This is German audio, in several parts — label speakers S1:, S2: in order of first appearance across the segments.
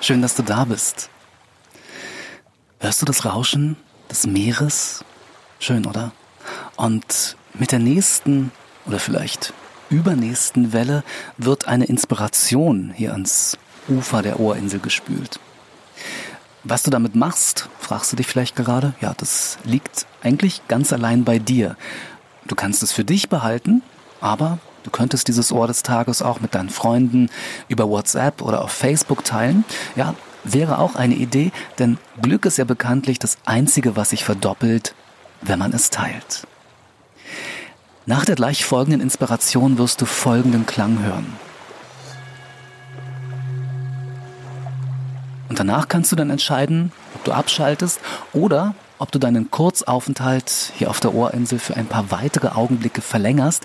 S1: Schön, dass du da bist. Hörst du das Rauschen des Meeres? Schön, oder? Und mit der nächsten oder vielleicht übernächsten Welle wird eine Inspiration hier ans Ufer der Ohrinsel gespült. Was du damit machst, fragst du dich vielleicht gerade? Ja, das liegt eigentlich ganz allein bei dir. Du kannst es für dich behalten, aber du könntest dieses Ohr des Tages auch mit deinen Freunden über WhatsApp oder auf Facebook teilen. Ja, wäre auch eine Idee, denn Glück ist ja bekanntlich das Einzige, was sich verdoppelt, wenn man es teilt. Nach der gleich folgenden Inspiration wirst du folgenden Klang hören. Und danach kannst du dann entscheiden, ob du abschaltest oder ob du deinen Kurzaufenthalt hier auf der Ohrinsel für ein paar weitere Augenblicke verlängerst,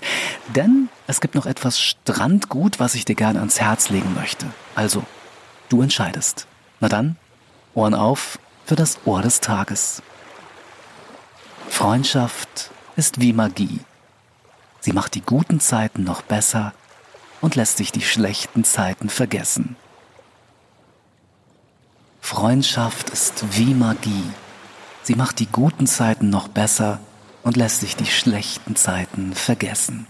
S1: denn es gibt noch etwas Strandgut, was ich dir gerne ans Herz legen möchte. Also, du entscheidest. Na dann, Ohren auf für das Ohr des Tages. Freundschaft ist wie Magie. Sie macht die guten Zeiten noch besser und lässt sich die schlechten Zeiten vergessen. Freundschaft ist wie Magie. Sie macht die guten Zeiten noch besser und lässt sich die schlechten Zeiten vergessen.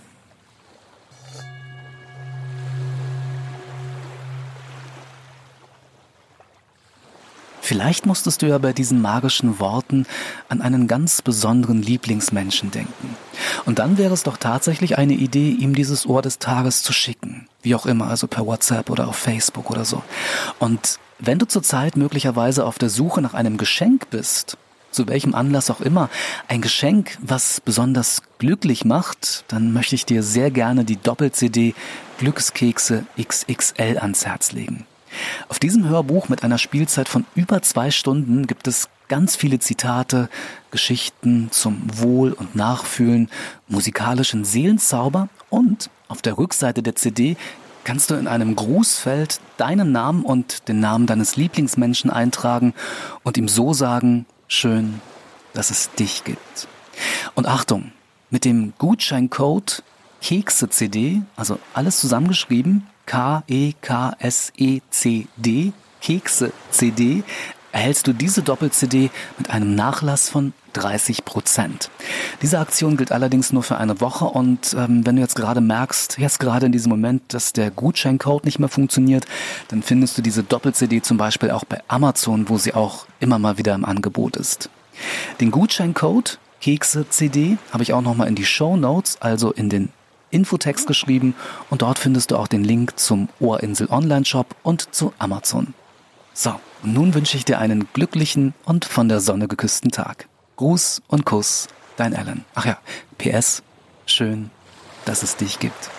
S1: Vielleicht musstest du ja bei diesen magischen Worten an einen ganz besonderen Lieblingsmenschen denken. Und dann wäre es doch tatsächlich eine Idee, ihm dieses Ohr des Tages zu schicken. Wie auch immer, also per WhatsApp oder auf Facebook oder so. Und wenn du zurzeit möglicherweise auf der Suche nach einem Geschenk bist, zu welchem Anlass auch immer, ein Geschenk, was besonders glücklich macht, dann möchte ich dir sehr gerne die Doppel-CD Glückskekse XXL ans Herz legen. Auf diesem Hörbuch mit einer Spielzeit von über zwei Stunden gibt es ganz viele Zitate, Geschichten zum Wohl- und Nachfühlen, musikalischen Seelenzauber und auf der Rückseite der CD kannst du in einem Grußfeld deinen Namen und den Namen deines Lieblingsmenschen eintragen und ihm so sagen, schön, dass es dich gibt. Und Achtung, mit dem Gutscheincode Kekse CD, also alles zusammengeschrieben, K-E-K-S-E-C-D, Kekse CD, erhältst du diese Doppel-CD mit einem Nachlass von 30 Prozent. Diese Aktion gilt allerdings nur für eine Woche und ähm, wenn du jetzt gerade merkst, jetzt gerade in diesem Moment, dass der Gutscheincode nicht mehr funktioniert, dann findest du diese Doppel-CD zum Beispiel auch bei Amazon, wo sie auch immer mal wieder im Angebot ist. Den Gutscheincode Kekse CD habe ich auch nochmal in die Show Notes, also in den Infotext geschrieben und dort findest du auch den Link zum Ohrinsel Online Shop und zu Amazon. So, nun wünsche ich dir einen glücklichen und von der Sonne geküssten Tag. Gruß und Kuss, dein Alan. Ach ja, PS, schön, dass es dich gibt.